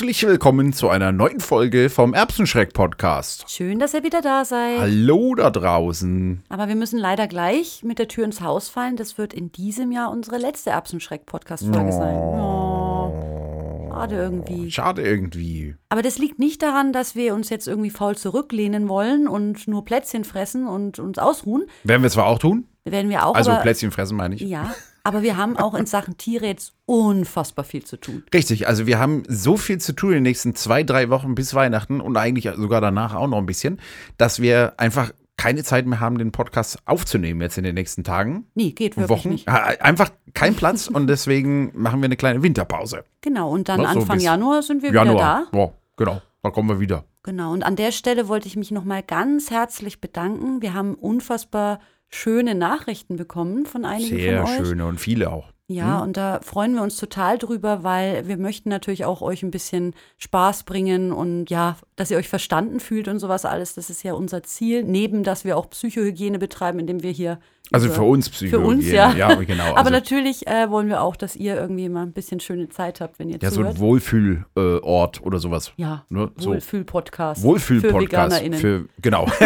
Herzlich willkommen zu einer neuen Folge vom Erbsenschreck-Podcast. Schön, dass ihr wieder da seid. Hallo da draußen. Aber wir müssen leider gleich mit der Tür ins Haus fallen. Das wird in diesem Jahr unsere letzte Erbsenschreck-Podcast-Folge sein. Oh, schade irgendwie. Schade irgendwie. Aber das liegt nicht daran, dass wir uns jetzt irgendwie faul zurücklehnen wollen und nur Plätzchen fressen und uns ausruhen. Werden wir zwar auch tun. Werden wir auch. Also aber, Plätzchen fressen meine ich. Ja, aber wir haben auch in Sachen Tiere jetzt unfassbar viel zu tun. Richtig, also wir haben so viel zu tun in den nächsten zwei, drei Wochen bis Weihnachten und eigentlich sogar danach auch noch ein bisschen, dass wir einfach keine Zeit mehr haben, den Podcast aufzunehmen jetzt in den nächsten Tagen. Nee, geht wirklich Wochen. nicht. Einfach kein Platz und deswegen machen wir eine kleine Winterpause. Genau, und dann Na, so Anfang bis Januar sind wir wieder da. Januar. Ja, genau. Da kommen wir wieder. Genau, und an der Stelle wollte ich mich nochmal ganz herzlich bedanken. Wir haben unfassbar schöne Nachrichten bekommen von einigen Sehr von euch. schöne und viele auch. Ja, Hm? und da freuen wir uns total drüber, weil wir möchten natürlich auch euch ein bisschen Spaß bringen und ja, dass ihr euch verstanden fühlt und sowas alles. Das ist ja unser Ziel. Neben, dass wir auch Psychohygiene betreiben, indem wir hier. Also für uns Für Psychologie. uns, ja. Ja, genau. Aber Also, natürlich äh, wollen wir auch, dass ihr irgendwie mal ein bisschen schöne Zeit habt, wenn ihr ja, so zuhört. ein Wohlfühlort äh, oder sowas. ja, Ne? So Wohlfühl-Podcast. Für Wohlfühl-Podcast. VeganerInnen. Für, genau.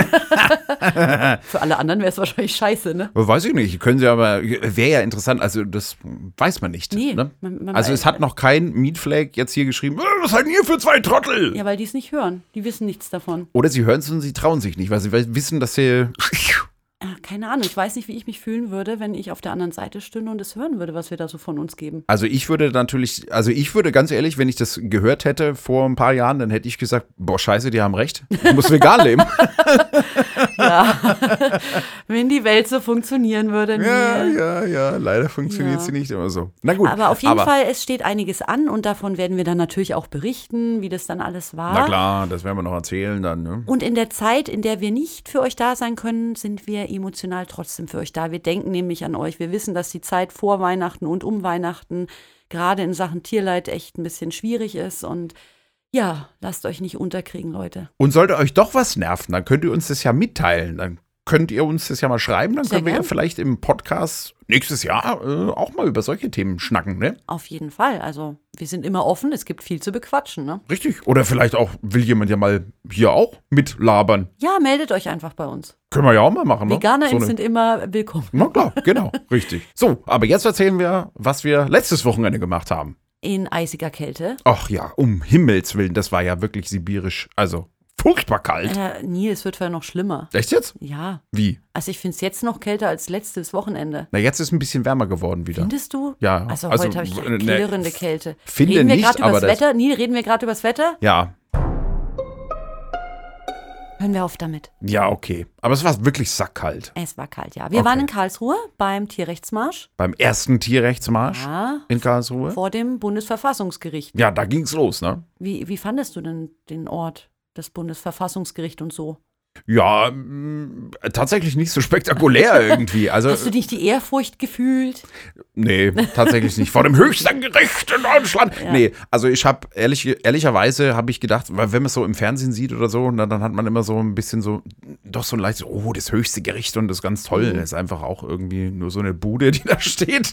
Für alle anderen wäre es wahrscheinlich scheiße, ne? Weiß ich nicht. Können Sie aber, wäre ja interessant. Also, das weiß man nicht. Nee, Ne? man- man also, es hat noch kein Meatflag jetzt hier geschrieben, "Äh, was seid ihr für zwei Trottel? Ja, weil die es nicht hören. Die wissen nichts davon. Oder sie hören es und sie trauen sich nicht, weil sie wissen, dass sie. Äh, Keine Ahnung, ich weiß nicht, wie ich mich fühlen würde, wenn ich auf der anderen Seite stünde und es hören würde, was wir da so von uns geben. Also ich würde natürlich, also ich würde ganz ehrlich, wenn ich das gehört hätte vor ein paar Jahren, dann hätte ich gesagt, boah, scheiße, die haben recht. Ich muss vegan leben. Ja, wenn die Welt so funktionieren würde. Ja, ja, ja, leider funktioniert Ja. sie nicht immer so. Na gut. Aber auf jeden aber, Fall, es steht einiges an und davon werden wir dann natürlich auch berichten, wie das dann alles war. Na klar, das werden wir noch erzählen dann, ne? Und in der Zeit, in der wir nicht für euch da sein können, sind wir emotional trotzdem für euch da. Wir denken nämlich an euch. Wir wissen, dass die Zeit vor Weihnachten und um Weihnachten gerade in Sachen Tierleid echt ein bisschen schwierig ist. Und ja, lasst euch nicht unterkriegen, Leute. Und sollte euch doch was nerven, dann könnt ihr uns das ja mitteilen. Dann könnt ihr uns das ja mal schreiben. Dann Sehr können wir ja gern. vielleicht im Podcast nächstes Jahr äh, auch mal über solche Themen schnacken, ne? Auf jeden Fall. Also, wir sind immer offen. Es gibt viel zu bequatschen, ne? Richtig. Oder vielleicht auch, will jemand ja mal hier auch mitlabern. Ja, meldet euch einfach bei uns. Können wir ja auch mal machen, ne? VeganerInnen So sind immer willkommen. Na klar, genau, richtig. So, aber jetzt erzählen wir, was wir letztes Wochenende gemacht haben. In eisiger Kälte. Ach ja, um Himmels Willen, das war ja wirklich sibirisch, also furchtbar kalt. Äh, nee, es wird vielleicht noch schlimmer. Echt jetzt? Ja. Wie? Also, ich finde es jetzt noch kälter als letztes Wochenende. Na, jetzt ist ein bisschen wärmer geworden wieder. Findest du? Ja, Also, also, heute habe ich eine ne, klirrende Kälte. finde reden wir nicht, gerade aber übers das- Wetter? Nee, reden wir gerade übers Wetter? Ja, Hören wir auf damit. ja, okay. Aber es war wirklich sackkalt. Es war kalt, ja. Wir Okay. waren in Karlsruhe beim Tierrechtsmarsch. Beim ersten Tierrechtsmarsch Ja, in Karlsruhe. vor dem Bundesverfassungsgericht. Ja, da ging's los, ne? Wie, wie fandest du denn den Ort, das Bundesverfassungsgericht und so? Ja, mm, tatsächlich nicht so spektakulär irgendwie. Also, Hast du nicht die Ehrfurcht gefühlt? Nee, tatsächlich nicht. Vor dem höchsten Gericht in Deutschland. Nee, also ich habe ehrlich, ehrlicherweise habe ich gedacht, weil wenn man es so im Fernsehen sieht oder so, na, dann hat man immer so ein bisschen so, doch so ein leichtes, oh, das höchste Gericht und das ist ganz toll. Mhm. Das ist einfach auch irgendwie nur so eine Bude, die da steht.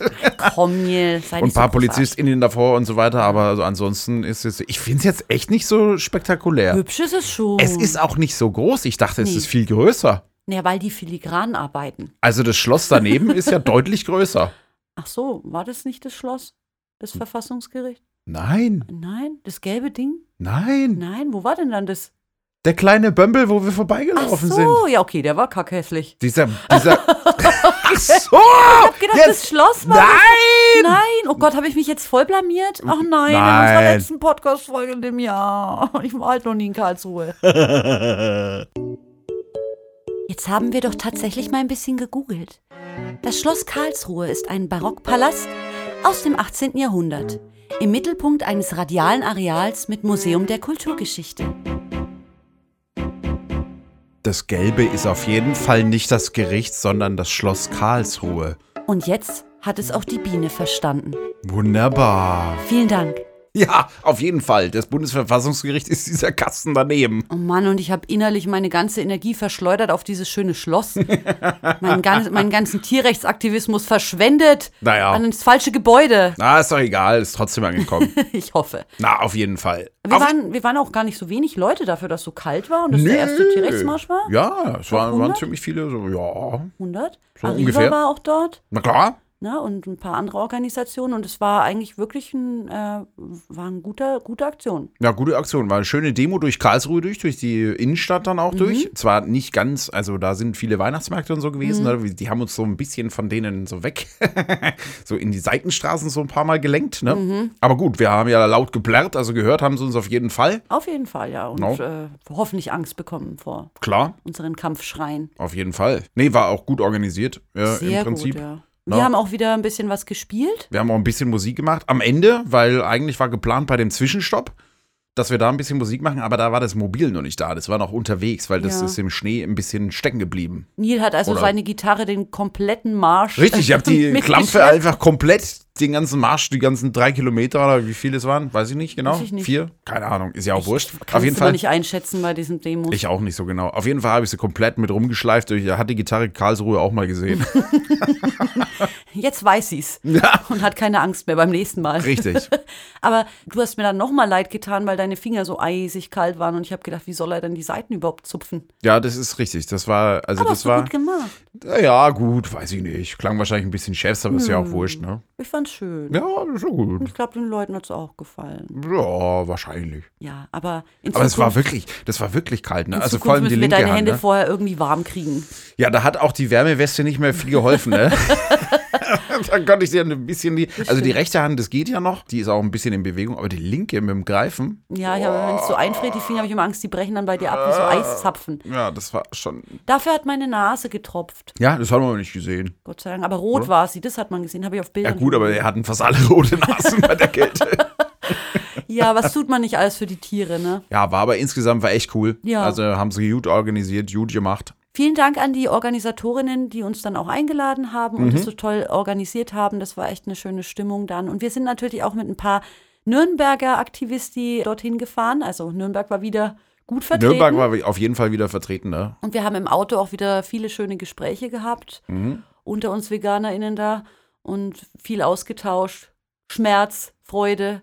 Komm, Nils, sei und ein nicht so paar großartig. PolizistInnen davor und so weiter. Aber also ansonsten ist es, ich finde es jetzt echt nicht so spektakulär. Hübsch ist es schon. Es ist auch nicht so groß. Ich dachte, es Nee. ist viel größer. Ja, weil die filigran arbeiten. Also das Schloss daneben ist ja deutlich größer. Ach so, war das nicht das Schloss? Das Verfassungsgericht? Nein, Nein, das gelbe Ding? nein. Nein, wo war denn dann das? Der kleine Bömbel, wo wir Ach vorbeigelaufen so, sind. ja, okay, der war kackhässlich. Dieser, dieser. Ach so! Ich hab gedacht, Jetzt- das Schloss war. Nein! Nein, oh Gott, habe ich mich jetzt voll blamiert? Ach nein, in Nein. unserer letzten Podcast-Folge in dem Jahr. Ich war halt noch nie in Karlsruhe. Jetzt haben wir doch tatsächlich mal ein bisschen gegoogelt. Das Schloss Karlsruhe ist ein Barockpalast aus dem 18. Jahrhundert. Im Mittelpunkt eines radialen Areals mit Museum der Kulturgeschichte. Das Gelbe ist auf jeden Fall nicht das Gericht, sondern das Schloss Karlsruhe. Und jetzt hat es auch die Biene verstanden. Wunderbar. Vielen Dank. Ja, auf jeden Fall. Das Bundesverfassungsgericht ist dieser Kasten daneben. Oh Mann, und ich habe innerlich meine ganze Energie verschleudert auf dieses schöne Schloss. meinen, ganz, meinen ganzen Tierrechtsaktivismus verschwendet Naja. an das falsche Gebäude. Na, ist doch egal, ist trotzdem angekommen. Ich hoffe. Na, auf jeden Fall. Wir auf waren, wir waren auch gar nicht so wenig Leute dafür, dass es so kalt war und das der erste Tierrechtsmarsch war. Ja, es waren, waren 100? ziemlich viele, so, ja. 100. So Arriva ungefähr. war auch dort. Na klar. Ne, und ein paar andere Organisationen und es war eigentlich wirklich ein, äh, war eine gute, gute Aktion. Ja, gute Aktion. War eine schöne Demo durch Karlsruhe durch, durch die Innenstadt dann auch durch. Zwar nicht ganz, also da sind viele Weihnachtsmärkte und so gewesen. Ne? Die haben uns so ein bisschen von denen so weg, so in die Seitenstraßen so ein paar Mal gelenkt. Ne? Aber gut, wir haben ja laut geplärrt, also gehört haben sie uns auf jeden Fall. Auf jeden Fall, ja. Und Genau. äh, hoffentlich Angst bekommen vor Klar, unseren Kampfschreien. auf jeden Fall. Nee, war auch gut organisiert äh, Sehr im Prinzip. gut, ja. Na? Wir haben auch wieder ein bisschen was gespielt. Wir haben auch ein bisschen Musik gemacht. Am Ende, weil eigentlich war geplant bei dem Zwischenstopp, dass wir da ein bisschen Musik machen, aber da war das Mobil noch nicht da. Das war noch unterwegs, weil das Ja. ist im Schnee ein bisschen stecken geblieben. Neil hat also Oder- seine Gitarre den kompletten Marsch. Richtig, ich habe die. Klampe einfach komplett den ganzen Marsch, die ganzen drei Kilometer oder wie viel es waren, weiß ich nicht genau. Ich nicht. Vier? Keine Ahnung, ist ja auch wurscht. Kannst Auf jeden Fall. nicht einschätzen bei diesen Demos. Ich auch nicht so genau. Auf jeden Fall habe ich sie komplett mit rumgeschleift. Ich hatte die Gitarre Karlsruhe auch mal gesehen. Jetzt weiß sie's ja, und hat keine Angst mehr beim nächsten Mal. richtig. Aber du hast mir dann nochmal leid getan, weil deine Finger so eisig kalt waren und ich habe gedacht, wie soll er denn die Seiten überhaupt zupfen? Ja, das ist richtig. Das war, also Aber das hast du war, gut gemacht. ja gut, weiß ich nicht. Klang wahrscheinlich ein bisschen chefs, aber ist ja auch Hm. wurscht, ne? Ich fand's schön. Ja, ist ja gut. Und ich glaube, den Leuten hat's auch gefallen. Ja, wahrscheinlich. Ja, aber in Aber es war wirklich, das war wirklich kalt, ne? Also Zukunft vor allem die müssen wir linke deine Hand. Hände Ne? vorher irgendwie warm kriegen. Ja, da hat auch die Wärmeweste nicht mehr viel geholfen, ne? da konnte ich dir ein bisschen die. Also die rechte Hand, das geht ja noch, die ist auch ein bisschen in Bewegung, aber die linke mit dem Greifen, Ja, ich hab, wenn es so einfriert, die Finger, habe ich immer Angst, die brechen dann bei dir ab wie so Eiszapfen. ja, das war schon. Dafür hat meine Nase getropft. Ja, das haben wir nicht gesehen. Gott sei Dank. Aber rot war sie, das hat man gesehen, habe ich auf Ja, Bildern. gut, aber wir hatten fast alle rote Nasen bei der Kälte. Ja, was tut man nicht alles für die Tiere, ne? Ja, war aber insgesamt war echt cool. Ja. Also haben sie gut organisiert, gut gemacht. Vielen Dank an die Organisatorinnen, die uns dann auch eingeladen haben und Mhm. das so toll organisiert haben. Das war echt eine schöne Stimmung dann. Und wir sind natürlich auch mit ein paar Nürnberger Aktivisti dorthin gefahren. Also Nürnberg war wieder gut vertreten. Nürnberg war auf jeden Fall wieder vertreten, ne? Und wir haben im Auto auch wieder viele schöne Gespräche gehabt. Mhm. Unter uns VeganerInnen da. Und viel ausgetauscht. Schmerz, Freude,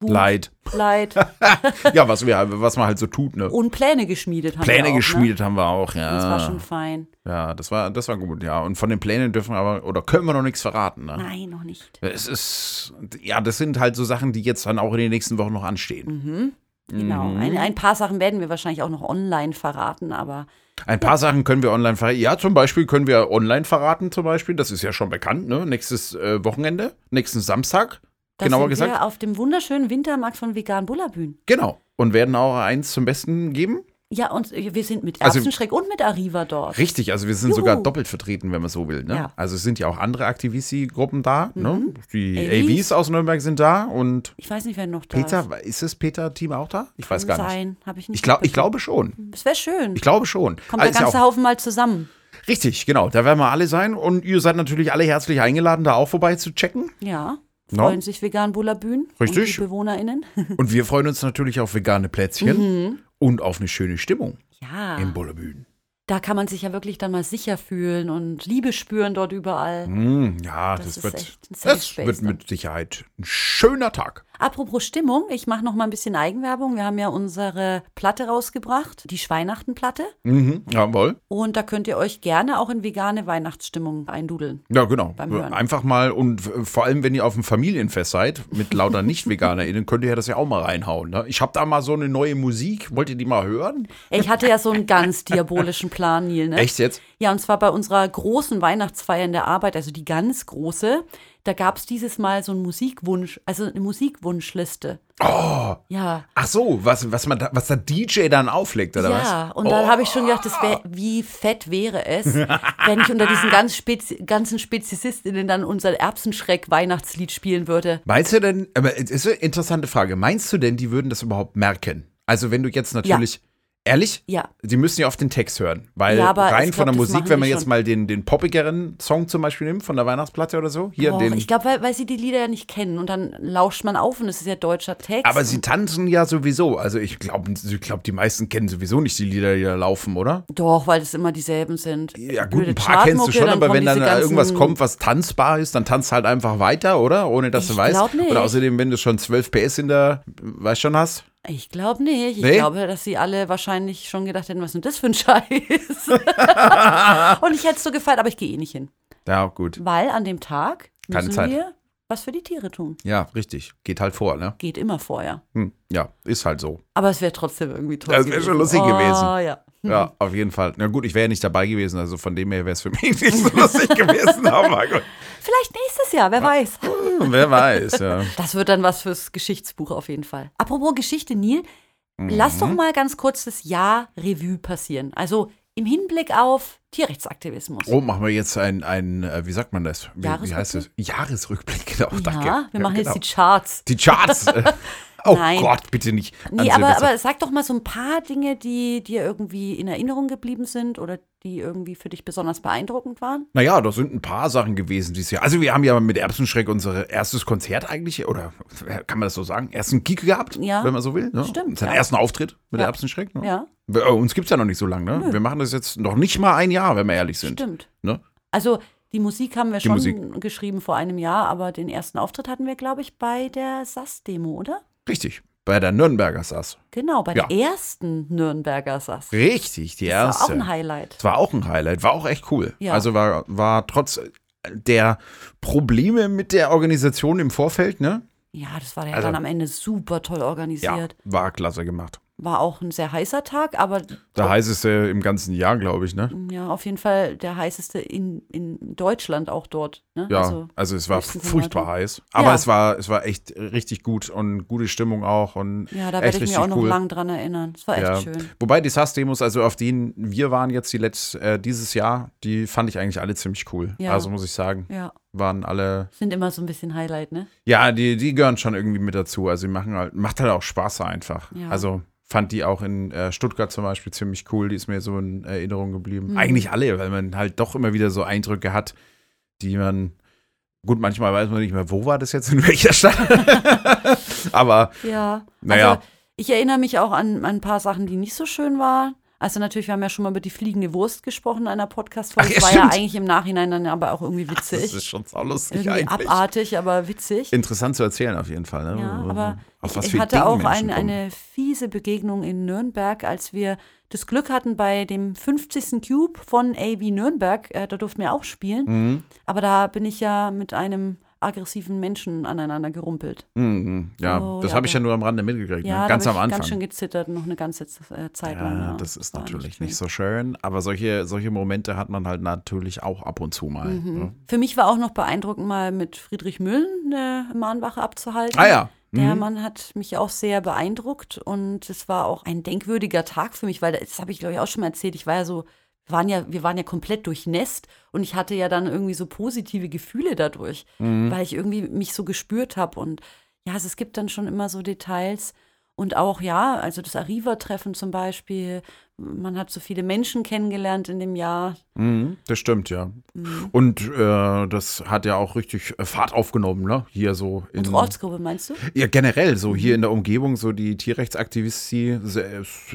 Wut, Leid. Leid. Ja, was, wir, was man halt so tut, ne? Und Pläne geschmiedet haben wir Pläne auch, geschmiedet haben wir auch, Ne? ja. Das war schon fein. Ja, das war, das war gut, ja. Und von den Plänen dürfen wir aber, oder können wir noch nichts verraten, ne? Nein, noch nicht. Es ist, ja, das sind halt so Sachen, die jetzt dann auch in den nächsten Wochen noch anstehen. Genau. Mhm. Ein, ein paar Sachen werden wir wahrscheinlich auch noch online verraten, aber Ein paar Sachen können wir online verraten. Ja, zum Beispiel können wir online verraten, zum Beispiel. Das ist ja schon bekannt, ne? Nächstes äh, Wochenende, nächsten Samstag, da genauer sind gesagt. wir auf dem wunderschönen Wintermarkt von Vegan Bullabühn. Genau. Und werden auch eins zum Besten geben. Ja, und wir sind mit Also- Erbsenschreck und mit Arriva dort. Richtig, also wir sind Juhu. sogar doppelt vertreten, wenn man so will. Ne? Ja. Also es sind ja auch andere Aktivisti-Gruppen da. Ne? Die AVs. AVs aus Nürnberg sind da und Ich weiß nicht, wer noch da Peter, ist. ist das Peter-Team auch da? Ich weiß Kann gar nicht. sein, habe ich nicht. Ich, glaub, ich glaube schon. Das wäre schön. Ich glaube schon. Kommt Ah, der ja ganze auch, Haufen mal zusammen. richtig, genau. Da werden wir alle sein und ihr seid natürlich alle herzlich eingeladen, da auch vorbei zu checken. Ja. No. Freuen sich Vegan Bullabühn. Richtig. Und die BewohnerInnen. Und wir freuen uns natürlich auf vegane Plätzchen Mhm. und auf eine schöne Stimmung ja. im Bullerbühn. Da kann man sich ja wirklich dann mal sicher fühlen und Liebe spüren dort überall. Mm, ja, das, Das wird, das wird mit Sicherheit ein schöner Tag. Apropos Stimmung, ich mache noch mal ein bisschen Eigenwerbung. Wir haben ja unsere Platte rausgebracht, die Schweinachtenplatte. Mhm, jawohl. Und da könnt ihr euch gerne auch in vegane Weihnachtsstimmung eindudeln. Ja, genau. Beim Hören. Einfach mal und vor allem, wenn ihr auf dem Familienfest seid mit lauter Nicht-VeganerInnen, könnt ihr ja das ja auch mal reinhauen. Ne? Ich habe da mal so eine neue Musik. Wollt ihr die mal hören? Ich hatte ja so einen ganz diabolischen Plan, Neil. Ne? Echt jetzt? Ja, und zwar bei unserer großen Weihnachtsfeier in der Arbeit, also die ganz große. Da gab es dieses Mal so einen Musikwunsch, also eine Musikwunschliste. Oh, Ja. ach so, was, was, man da, was der DJ dann auflegt, oder was? Ja, und dann habe ich schon gedacht, wär, wie fett wäre es, wenn ich unter diesen ganz Spezi ganzen Speziesistinnen dann unser Erbsenschreck-Weihnachtslied spielen würde. Meinst du denn, aber es ist eine interessante Frage, meinst du denn, die würden das überhaupt merken? Also wenn du jetzt natürlich Ehrlich? Ja. Sie müssen ja auf den Text hören. Weil Ja, aber rein von glaub, der Musik, wenn man jetzt schon. mal den, den poppigeren Song zum Beispiel nimmt, von der Weihnachtsplatte oder so, hier Och, den. ich glaube, weil, weil sie die Lieder ja nicht kennen und dann lauscht man auf und es ist ja deutscher Text. aber sie tanzen ja sowieso. Also ich glaube, ich glaub, die meisten kennen sowieso nicht die Lieder, die da laufen, oder? Doch, weil es immer dieselben sind. Ja gut, Blöde ein paar kennst du schon, aber wenn dann irgendwas kommt, was tanzbar ist, dann tanzt halt einfach weiter, oder? Ohne dass Ich du weißt. nicht. Und außerdem, wenn du schon 12 PS in der, weißt schon hast. Ich glaube nicht. Ich Nee? glaube, dass sie alle wahrscheinlich schon gedacht hätten, was ist denn das für ein Scheiß? und ich hätte es so gefallen, aber ich gehe eh nicht hin. Ja, gut. Weil an dem Tag müssen wir was für die Tiere tun. Ja, richtig. Geht halt vor, ne? Geht immer vorher. Hm, ja, ist halt so. Aber es wäre trotzdem irgendwie toll. Das wär schon lustig oh, gewesen. ja. Ja, auf jeden Fall. Na gut, ich wäre ja nicht dabei gewesen, also von dem her wäre es für mich nicht so lustig gewesen, aber gut. Vielleicht nächstes Jahr, wer weiß. Wer weiß, ja. Das wird dann was fürs Geschichtsbuch auf jeden Fall. Apropos Geschichte, Neil, lass Mhm. doch mal ganz kurz das Jahr Revue passieren. Also im Hinblick auf Tierrechtsaktivismus. Oh, machen wir jetzt ein, ein äh, wie sagt man das? Wie, wie heißt das? Jahresrückblick, genau, danke. ja, wir machen genau. jetzt die Charts. die Charts. oh Nein. Gott, bitte nicht. Nee, aber, aber sag doch mal so ein paar Dinge, die dir irgendwie in Erinnerung geblieben sind oder die irgendwie für dich besonders beeindruckend waren. Naja, das sind ein paar Sachen gewesen dieses Jahr. Also wir haben ja mit Erbsenschreck unser erstes Konzert eigentlich, oder kann man das so sagen, ersten Gig gehabt, Ja. wenn man so will. Ne? Stimmt, Unseren ja. ersten Auftritt mit Ja. Erbsenschreck. Ne? Ja, Wir- äh, Uns gibt es ja noch nicht so lange. Ne? Wir machen das jetzt noch nicht mal ein Jahr, wenn wir ehrlich sind. stimmt. Ne? Also die Musik haben wir Die schon Musik. geschrieben vor einem Jahr, aber den ersten Auftritt hatten wir, glaube ich, bei der SAS-Demo, oder? Richtig. Bei der Nürnberger Sass. Genau, bei Ja. der ersten Nürnberger SAS. Richtig, die Das war erste. auch ein Highlight. Das war auch ein Highlight, war auch echt cool. Ja. Also war, war trotz der Probleme mit der Organisation im Vorfeld, ne? Ja, das war ja Also- dann am Ende super toll Ja, organisiert. war klasse gemacht. War auch ein sehr heißer Tag, aber Der heißeste im ganzen Jahr, glaube ich, ne? ja, auf jeden Fall der heißeste in, in Deutschland auch dort. Ne? Ja, Also, also, es war furchtbar heiß. Aber Ja. es war es war echt richtig gut und gute Stimmung auch und ja, da werde ich mich auch noch cool. lang dran erinnern. Es war echt Ja. schön. Wobei die SAS-Demos, also auf denen wir waren jetzt die letzt, äh, dieses Jahr, die fand ich eigentlich alle ziemlich cool. Ja. Also muss ich sagen, Ja, waren alle, sind immer so ein bisschen Highlight, ne? ja, die, die gehören schon irgendwie mit dazu. Also die machen halt, macht halt auch Spaß einfach. Ja. Also fand die auch in äh, Stuttgart zum Beispiel ziemlich cool. Die ist mir so in Erinnerung geblieben. Mhm. Eigentlich alle, weil man halt doch immer wieder so Eindrücke hat, die man, gut, manchmal weiß man nicht mehr, wo war das jetzt, in welcher Stadt. Aber Ja. Naja. Also, ich erinnere mich auch an, an ein paar Sachen, die nicht so schön waren. Also natürlich, wir haben ja schon mal über die fliegende Wurst gesprochen in einer Podcast-Folge. Ach, ja, Das war ja stimmt. eigentlich im Nachhinein dann aber auch irgendwie das witzig. ist schon saulustig Irgendwie eigentlich. abartig, aber witzig. Interessant zu erzählen auf jeden Fall. Ne? Ja, aber auf ich, was ich hatte Ideen auch ein, eine fiese Begegnung in Nürnberg, als wir das Glück hatten bei dem 50. Cube von AV Nürnberg. Äh, da durften wir auch spielen. Mhm. Aber da bin ich ja mit einem aggressiven Menschen aneinander gerumpelt. Mhm, ja, Oh, das ja, habe ich ja nur am Rande mitgekriegt, Ja, ne? ganz am hab ich Anfang. ganz schön gezittert, noch eine ganze äh, Zeit lang. ja, das ist natürlich nicht so schön, aber solche, solche Momente hat man halt natürlich auch ab und zu mal. Mhm. Ne? Für mich war auch noch beeindruckend, mal mit Friedrich Müllen eine Mahnwache abzuhalten. Ah ja. Der Mhm. Mann hat mich auch sehr beeindruckt und es war auch ein denkwürdiger Tag für mich, weil das habe ich glaube ich auch schon mal erzählt. Ich war ja so, waren ja, wir waren ja komplett durchnässt und ich hatte ja dann irgendwie so positive Gefühle dadurch, Mhm. weil ich irgendwie mich so gespürt habe und ja, also es gibt dann schon immer so Details und auch ja, also das Arriva-Treffen zum Beispiel. Man hat so viele Menschen kennengelernt in dem Jahr. Mhm, das stimmt, ja. Mhm. Und äh, das hat ja auch richtig äh, Fahrt aufgenommen, ne? Hier so in. Unsere Ortsgruppe, meinst du? Ja, generell, so hier in der Umgebung, so die Tierrechtsaktivisten,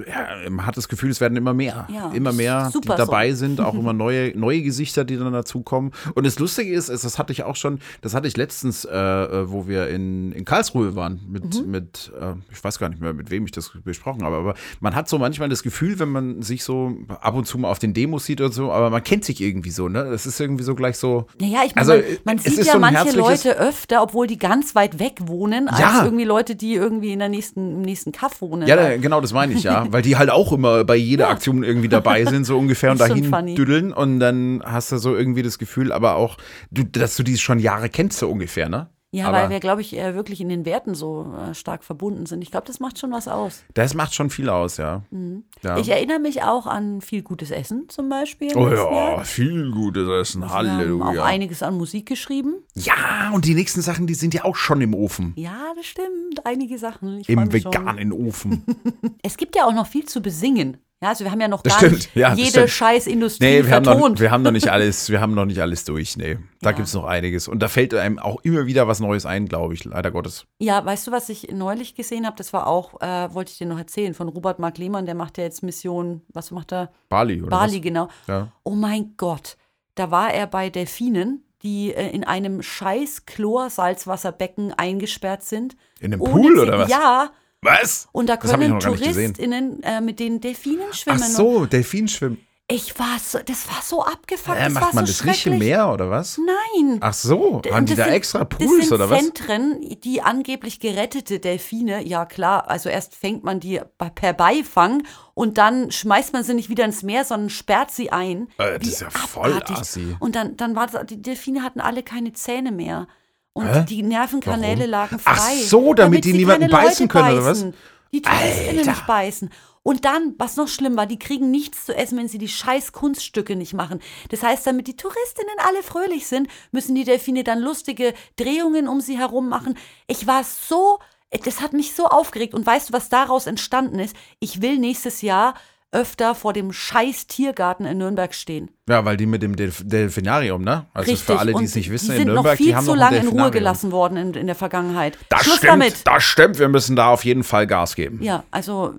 ja, man hat das Gefühl, es werden immer mehr. Ja, immer mehr, die dabei so. sind, auch immer neue, neue Gesichter, die dann dazukommen. Und das Lustige ist, ist, das hatte ich auch schon, das hatte ich letztens, äh, äh, wo wir in, in Karlsruhe waren, mit, Mhm. mit äh, ich weiß gar nicht mehr, mit wem ich das besprochen habe, aber man hat so manchmal das Gefühl, wenn man sich so ab und zu mal auf den Demos sieht oder so, aber man kennt sich irgendwie so, ne? Das ist irgendwie so gleich so. Naja, ich meine, Also, man, man sieht ja so manche Leute öfter, obwohl die ganz weit weg wohnen, als Ja. irgendwie Leute, die irgendwie in der nächsten, im nächsten Kaff wohnen. Ja, da, genau, das meine ich, ja. Weil die halt auch immer bei jeder Aktion irgendwie dabei sind, so ungefähr und dahin funny. düdeln. Und dann hast du so irgendwie das Gefühl, aber auch, du, dass du die schon Jahre kennst, so ungefähr, ne? Ja, Aber weil wir, glaube ich, äh, wirklich in den Werten so äh, stark verbunden sind. Ich glaube, das macht schon was aus. das macht schon viel aus, ja. ja. Mhm. Ich erinnere mich auch an viel gutes Essen zum Beispiel. oh letzten Jahr. ja, viel gutes Essen. Wir haben Halleluja. auch einiges an Musik geschrieben. Ja, und die nächsten Sachen, die sind ja auch schon im Ofen. Ja, das stimmt. Einige Sachen. Ich Im mich schon. veganen Ofen. Es gibt ja auch noch viel zu besingen. Ja, also wir haben ja noch Das gar stimmt, nicht ja, jede. Scheißindustrie Nee, wir haben, noch, vertont. wir haben noch nicht alles, wir haben noch nicht alles durch. Nee, da Ja. gibt es noch einiges. Und da fällt einem auch immer wieder was Neues ein, glaube ich, leider Gottes. Ja, weißt du, was ich neulich gesehen habe? Das war auch, äh, wollte ich dir noch erzählen, von Robert Mark Lehmann, der macht ja jetzt Mission, was macht er? Bali, oder Bali, was? genau. Ja. Oh mein Gott, da war er bei Delfinen, die äh, in einem scheiß Chlor-Salzwasserbecken eingesperrt sind. In einem Pool oder was? Ja, Was? und da Das können. TouristInnen äh, mit den Delfinen schwimmen. Ach so, Delfinschwimmen. ich war so, das war so abgefuckt. Äh, das macht war man so das nicht im. Meer oder was? Nein. Ach so, haben die das da sind- extra das Pools oder was? Zentren, die angeblich gerettete Delfine, ja klar, also erst fängt man die per Beifang und dann schmeißt man sie nicht wieder ins Meer, sondern sperrt sie ein. Äh, das Wie ist ja voll abartig. assi. Und dann, dann war das, die Delfine hatten alle keine Zähne mehr. Und Hä? die Nervenkanäle Warum? lagen frei. Ach so, damit die sie niemanden beißen Leute können, oder was? Die TouristInnen Alter. nicht beißen. Und dann, was noch schlimm war, die kriegen nichts zu essen, wenn sie die scheiß Kunststücke nicht machen. Das heißt, damit die Touristinnen alle fröhlich sind, müssen die Delfine dann lustige Drehungen um sie herum machen. Ich war so, das hat mich so aufgeregt. Und weißt du, was daraus entstanden ist? Ich will nächstes Jahr öfter vor dem scheiß Tiergarten in Nürnberg stehen. Ja, weil die mit dem Delf Delfinarium, ne? Also Richtig. für alle, die es nicht wissen, die in sind Nürnberg, noch viel die haben zu lange in Ruhe gelassen worden in, in der Vergangenheit. Das Schluss stimmt, damit. das stimmt. Wir müssen da auf jeden Fall Gas geben. Ja, also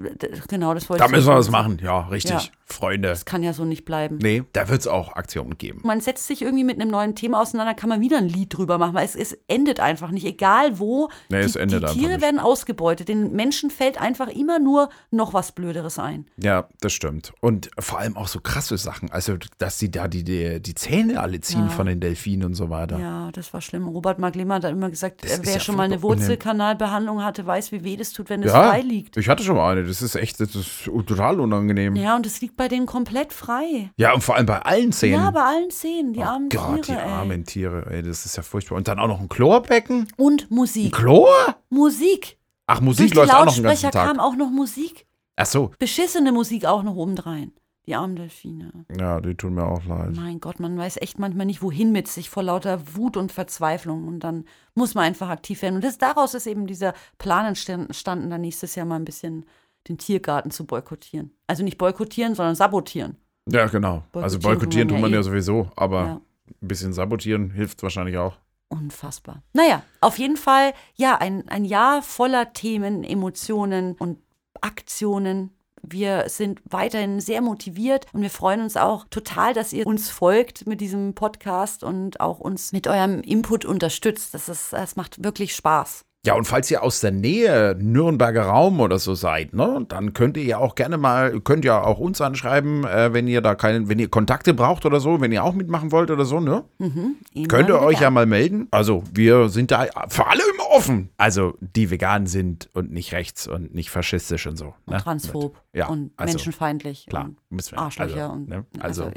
genau, das wollte Da ich müssen wir was machen. Ja, richtig. Ja. Freunde. Das kann ja so nicht bleiben. Nee, da wird es auch Aktionen geben. Man setzt sich irgendwie mit einem neuen Thema auseinander, kann man wieder ein Lied drüber machen, weil es, es endet einfach nicht. Egal wo, Nee, die, es endet die Tiere werden ausgebeutet. Den Menschen fällt einfach immer nur noch was Blöderes ein. Ja, das stimmt. Und vor allem auch so krasse Sachen. Also, dass sie da die, die, die Zähne alle ziehen Ja. von den Delfinen und so weiter. Ja, das war schlimm. Robert Mark Lehmann hat immer gesagt, Das äh, wer ja schon mal eine Wurzelkanalbehandlung hatte, weiß, wie weh das tut, wenn es Ja, frei liegt. ich hatte schon mal eine. Das ist echt, das ist total unangenehm. Ja, und es liegt bei denen komplett frei. und vor allem bei allen Zähnen. Ja, bei allen Zähnen, die armen Oh Gott, Tiere, die ey. armen Tiere, ey, das ist ja furchtbar. Und dann auch noch ein Chlorbecken? Und Musik. Chlor? Musik. Ach, Durch Musik die läuft auch noch den ganzen Lautsprecher Tag. kam auch noch Musik. Ach so. Beschissene Musik auch noch obendrein. Die armen Delfine. Ja, die tun mir auch leid. Mein Gott, man weiß echt manchmal nicht, wohin mit sich vor lauter Wut und Verzweiflung. Und dann muss man einfach aktiv werden. Und das, daraus ist eben dieser Plan entstanden, dann nächstes Jahr mal ein bisschen den Tiergarten zu boykottieren. Also nicht boykottieren, sondern sabotieren. Ja, genau. also Boykottieren boykottieren tut tut man man ja ja eh. sowieso, aber Ja. ein bisschen sabotieren hilft wahrscheinlich auch. Unfassbar. Naja, auf jeden Fall, ja, ein, ein Jahr voller Themen, Emotionen und Aktionen. Wir sind weiterhin sehr motiviert und wir freuen uns auch total, dass ihr uns folgt mit diesem Podcast und auch uns mit eurem Input unterstützt. Das, ist, das macht wirklich Spaß. Ja, und falls ihr aus der Nähe Nürnberger Raum oder so seid, ne, dann könnt ihr ja auch gerne mal, könnt ja auch uns anschreiben, äh, wenn ihr da keinen, wenn ihr Kontakte braucht oder so, wenn ihr auch mitmachen wollt oder so, ne? Immer Könnt ihr euch ja mal melden. Also, wir sind da für alle immer offen. Also, die vegan sind und nicht rechts und nicht faschistisch und so. Ne? Und transphob Ja, und also, menschenfeindlich Klar. und wir- Arschlöcher also, und ne, also, also,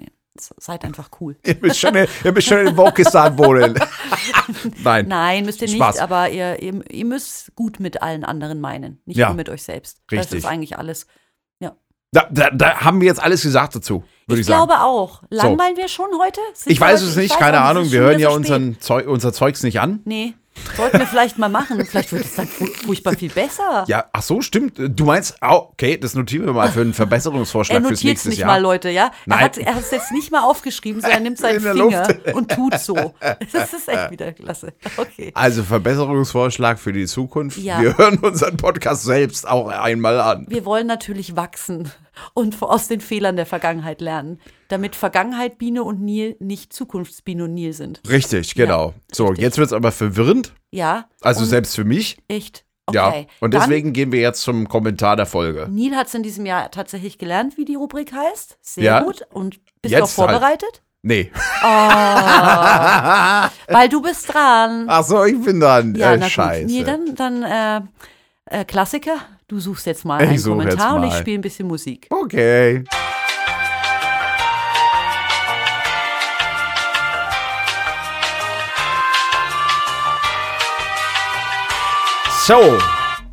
seid einfach cool. ihr müsst schon, ihr müsst schon in Wokistan wohnen. Nein. Nein, müsst ihr nicht, Spaß. aber ihr, ihr, ihr müsst gut mit allen anderen meinen, nicht Ja. nur mit euch selbst. Das Richtig. ist eigentlich alles. Da, da, da haben wir jetzt alles gesagt dazu, würde Ich, ich, sagen. glaube auch. Langweilen wir schon heute? Sind Ich weiß es ich nicht, keine Ahnung. Wir hören ja so unseren Zeug, unser Zeugs nicht an. Nee, sollten wir vielleicht mal machen. Vielleicht wird es dann fu- furchtbar viel besser. Ja, ach so, stimmt. Du meinst, okay, das notieren wir mal für einen Verbesserungsvorschlag Er fürs notiert es nächste nicht Jahr. mal, Leute, ja? Er Nein. hat er hat es jetzt nicht mal aufgeschrieben, sondern er nimmt seinen Finger Luft. und tut so. Das ist echt wieder klasse. Okay. Also Verbesserungsvorschlag für die Zukunft. Ja. Wir hören unseren Podcast selbst auch einmal an. Wir wollen natürlich wachsen und aus den Fehlern der Vergangenheit lernen, damit Vergangenheit Biene und Nil nicht Zukunftsbiene und Nil sind. Richtig, genau. so, richtig. jetzt wird es aber verwirrend. Ja? Also selbst für mich. echt. Ja. Okay. Und Dann- deswegen gehen wir jetzt zum Kommentar der Folge. Nil hat es in diesem Jahr tatsächlich gelernt, wie die Rubrik heißt. Sehr Ja. gut. Und bist Jetzt du auch halt. vorbereitet? Nee. Weil du bist dran. Ach so, ich bin dann. ja, äh, scheiße. gut. Nil, dann, dann äh, äh, Klassiker. Du suchst jetzt mal Ich einen Kommentar und ich spiele ein bisschen Musik. Okay. So,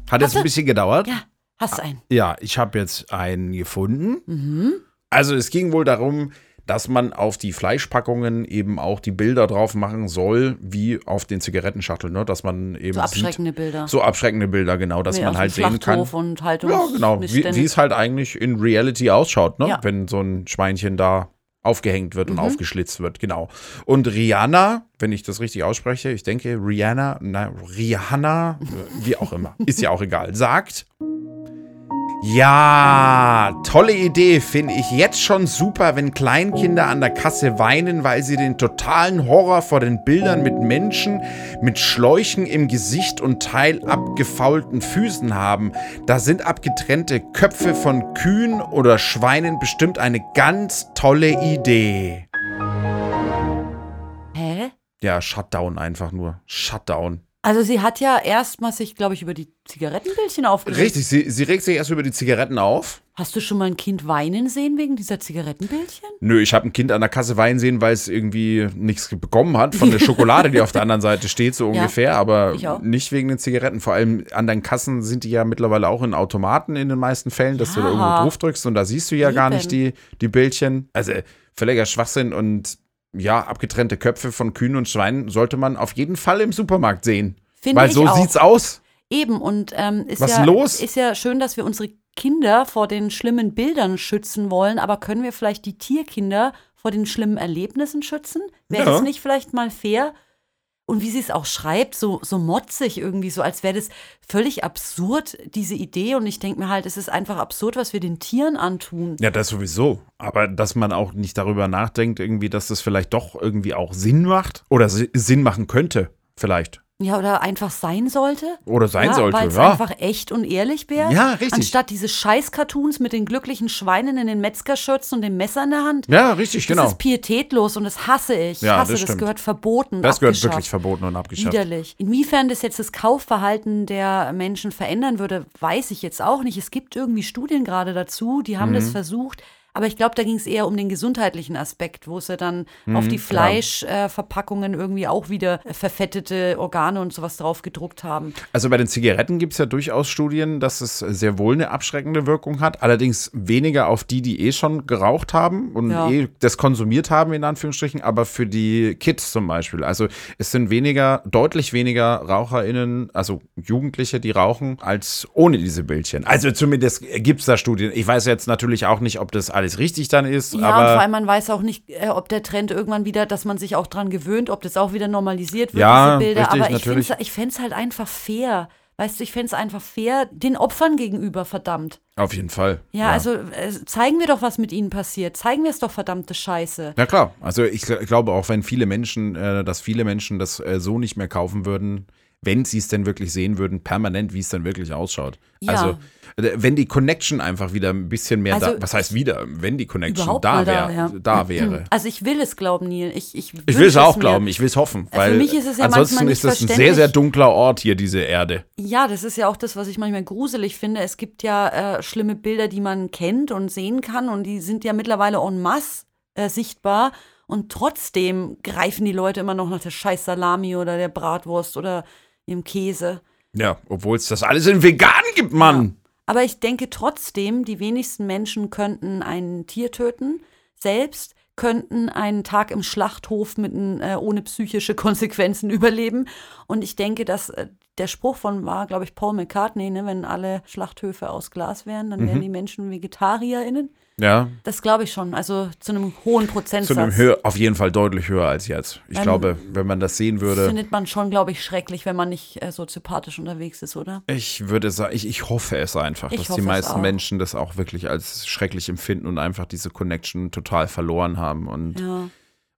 hat jetzt ein bisschen gedauert. Ja, hast einen. Ja, ich habe jetzt einen gefunden. Also es ging wohl darum, dass man auf die Fleischpackungen eben auch die Bilder drauf machen soll, wie auf den Zigarettenschachteln, ne? dass man eben So abschreckende sieht, Bilder. so abschreckende Bilder, genau, dass Nee, man halt sehen kann. Und Ja, Haltungs genau, wie, wie es halt eigentlich in Reality ausschaut, ne? Ja. wenn so ein Schweinchen da aufgehängt wird und Mhm. aufgeschlitzt wird, genau. Und Rihanna, wenn ich das richtig ausspreche, ich denke Rihanna, na, Rihanna, wie auch immer, ist ja auch egal, sagt, ja, tolle Idee, finde ich jetzt schon super, wenn Kleinkinder an der Kasse weinen, weil sie den totalen Horror vor den Bildern mit Menschen mit Schläuchen im Gesicht und teil abgefaulten Füßen haben. Da sind abgetrennte Köpfe von Kühen oder Schweinen bestimmt eine ganz tolle Idee. Hä? Ja, Shutdown einfach nur. Shutdown. Also sie hat ja erstmal sich, glaube ich, über die Zigarettenbildchen aufgeregt. Richtig, sie, sie regt sich erst über die Zigaretten auf. Hast du schon mal ein Kind weinen sehen wegen dieser Zigarettenbildchen? Nö, ich habe ein Kind an der Kasse weinen sehen, weil es irgendwie nichts bekommen hat von der Schokolade, die auf der anderen Seite steht, so Ja, ungefähr, aber ich auch. nicht wegen den Zigaretten. Vor allem an deinen Kassen sind die ja mittlerweile auch in Automaten in den meisten Fällen, dass du da Ja. irgendwo drauf drückst und da siehst du ja gar Eben. nicht die, die Bildchen. Also völliger Schwachsinn und ja, abgetrennte Köpfe von Kühen und Schweinen sollte man auf jeden Fall im Supermarkt sehen. Finde Weil ich so auch. sieht's aus. Eben, und ähm, ist, Was ja, los? ist ja schön, dass wir unsere Kinder vor den schlimmen Bildern schützen wollen, aber können wir vielleicht die Tierkinder vor den schlimmen Erlebnissen schützen? Wäre Ja. es nicht vielleicht mal fair? Und wie sie es auch schreibt, so, so motzig irgendwie, so als wäre das völlig absurd, diese Idee. Und ich denke mir halt, es ist einfach absurd, was wir den Tieren antun. Ja, das sowieso. Aber dass man auch nicht darüber nachdenkt, irgendwie, dass das vielleicht doch irgendwie auch Sinn macht oder si- Sinn machen könnte, vielleicht. Ja, oder einfach sein sollte. Oder sein ja, sollte, ja. einfach echt und ehrlich wäre. Ja, richtig. Anstatt diese Scheiß-Cartoons mit den glücklichen Schweinen in den Metzgerschürzen und dem Messer in der Hand. Ja, richtig, Das genau. ist pietätlos und das hasse ich. Ja, hasse, das das, gehört verboten. Das gehört wirklich verboten und abgeschafft. Widerlich. Inwiefern das jetzt das Kaufverhalten der Menschen verändern würde, weiß ich jetzt auch nicht. Es gibt irgendwie Studien gerade dazu, die haben Mhm. das versucht. Aber ich glaube, da ging es eher um den gesundheitlichen Aspekt, wo sie dann Mhm, auf die Fleischverpackungen irgendwie auch wieder verfettete Organe und sowas drauf gedruckt haben. Also bei den Zigaretten gibt es ja durchaus Studien, dass es sehr wohl eine abschreckende Wirkung hat. Allerdings weniger auf die, die eh schon geraucht haben und Ja. eh das konsumiert haben, in Anführungsstrichen, aber für die Kids zum Beispiel. Also es sind weniger, deutlich weniger RaucherInnen, also Jugendliche, die rauchen, als ohne diese Bildchen. Also zumindest gibt es da Studien. Ich weiß jetzt natürlich auch nicht, ob das alles richtig dann ist, Ja, und vor allem man weiß auch nicht, äh, ob der Trend irgendwann wieder, dass man sich auch dran gewöhnt, ob das auch wieder normalisiert wird, Ja, diese Bilder. richtig, Aber ich natürlich. fände ich fänd's halt einfach fair. Weißt du, ich fände es einfach fair, den Opfern gegenüber, verdammt. Auf jeden Fall. Ja, also äh, zeigen wir doch, was mit ihnen passiert. Zeigen wir es doch, verdammte Scheiße. Ja klar, also ich gl- glaube auch, wenn viele Menschen, äh, dass viele Menschen das äh, so nicht mehr kaufen würden, wenn sie es denn wirklich sehen würden, permanent, wie es dann wirklich ausschaut. Ja. Also äh, wenn die Connection einfach wieder ein bisschen mehr Also da, was heißt wieder, wenn die Connection da, wär, da, ja. da wäre. Also ich will es glauben, Neil. Ich, ich, Ich will es auch mir. glauben, ich will es hoffen, Für weil mich ist es ja ansonsten ist das ein sehr, sehr dunkler Ort hier, diese Erde. Ja, das ist ja auch das, was ich manchmal gruselig finde. Es gibt ja äh, schlimme Bilder, die man kennt und sehen kann und die sind ja mittlerweile en masse äh, sichtbar. Und trotzdem greifen die Leute immer noch nach der scheiß Salami oder der Bratwurst oder ihrem Käse. Ja, obwohl es das alles in vegan gibt, Mann. Aber ich denke trotzdem, die wenigsten Menschen könnten ein Tier töten. Selbst könnten einen Tag im Schlachthof mit, äh, ohne psychische Konsequenzen überleben. Und ich denke, dass äh, der Spruch von war, glaube ich, Paul McCartney, ne, wenn alle Schlachthöfe aus Glas wären, dann Mhm. wären die Menschen VegetarierInnen. Ja, Das glaube ich schon. Also zu einem hohen Prozentsatz. zu einem höher, auf jeden Fall deutlich höher als jetzt. Ich Ähm, glaube, wenn man das sehen das würde. findet man schon, glaube ich, schrecklich, wenn man nicht äh, soziopathisch unterwegs ist, oder? Ich würde sagen, ich, ich hoffe es einfach, Ich dass die meisten. Menschen das auch wirklich als schrecklich empfinden und einfach diese Connection total verloren haben und Ja.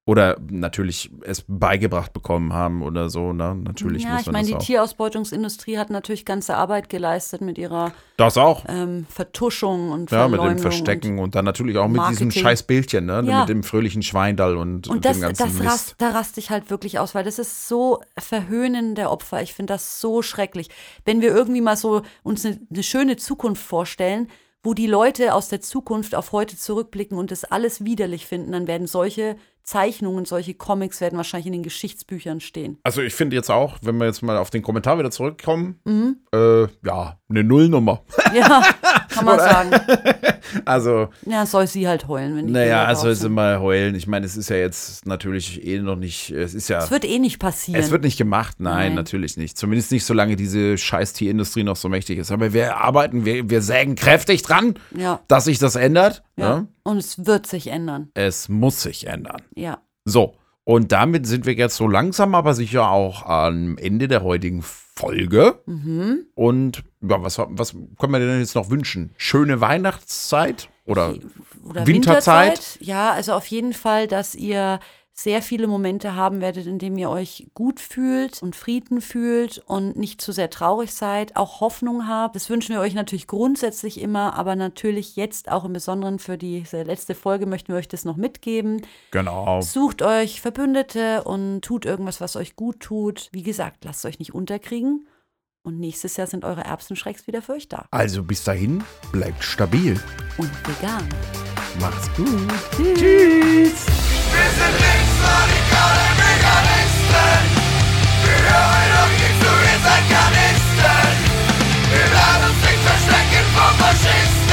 Oder natürlich es beigebracht bekommen haben oder so, ne? Natürlich ja, muss ich man meine, das die auch. Tierhausbeutungsindustrie hat natürlich ganze Arbeit geleistet mit ihrer das auch. ähm, Vertuschung und Ja, mit dem Verstecken und, dann natürlich auch mit diesem Marketing. scheiß Bildchen, ne? Ja. Mit dem fröhlichen Schweindall und, Und, und das, dem ganzen das Mist. rast, da raste ich halt wirklich aus, weil das ist so Verhöhnen der Opfer. Ich finde das so schrecklich. Wenn wir irgendwie mal so uns eine, eine schöne Zukunft vorstellen, wo die Leute aus der Zukunft auf heute zurückblicken und das alles widerlich finden, dann werden solche Zeichnungen, solche Comics werden wahrscheinlich in den Geschichtsbüchern stehen. Also ich finde jetzt auch, wenn wir jetzt mal auf den Kommentar wieder zurückkommen, mhm. äh, ja, eine Nullnummer. Ja, kann man sagen. Also. Ja, soll sie halt heulen, wenn die Naja, soll sie mal heulen. Ich meine, es ist ja jetzt natürlich eh noch nicht, es ist ja. Es wird eh nicht passieren. Es wird nicht gemacht, nein, nein. natürlich nicht. Zumindest nicht, solange diese scheiß Tierindustrie noch so mächtig ist. Aber wir arbeiten, wir, wir sägen kräftig dran, ja. dass sich das ändert. Ja. ja. Und es wird sich ändern. Es muss sich ändern. Ja. So. Und damit sind wir jetzt so langsam, aber sicher auch am Ende der heutigen Folge. Mhm. Und ja, was, was können wir denn jetzt noch wünschen? Schöne Weihnachtszeit oder, oder Winterzeit? Winterzeit? Ja, also auf jeden Fall, dass ihr sehr viele Momente haben werdet, in denen ihr euch gut fühlt und Frieden fühlt und nicht zu sehr traurig seid, auch Hoffnung habt. Das wünschen wir euch natürlich grundsätzlich immer, aber natürlich jetzt auch im Besonderen für diese letzte Folge möchten wir euch das noch mitgeben. Genau. Sucht euch Verbündete und tut irgendwas, was euch gut tut. Wie gesagt, lasst euch nicht unterkriegen. Und nächstes Jahr sind eure Erbsenschrecks wieder für euch da. Also bis dahin, bleibt stabil. Und vegan. Macht's gut. Tschüss. Tschüss. Faschisten!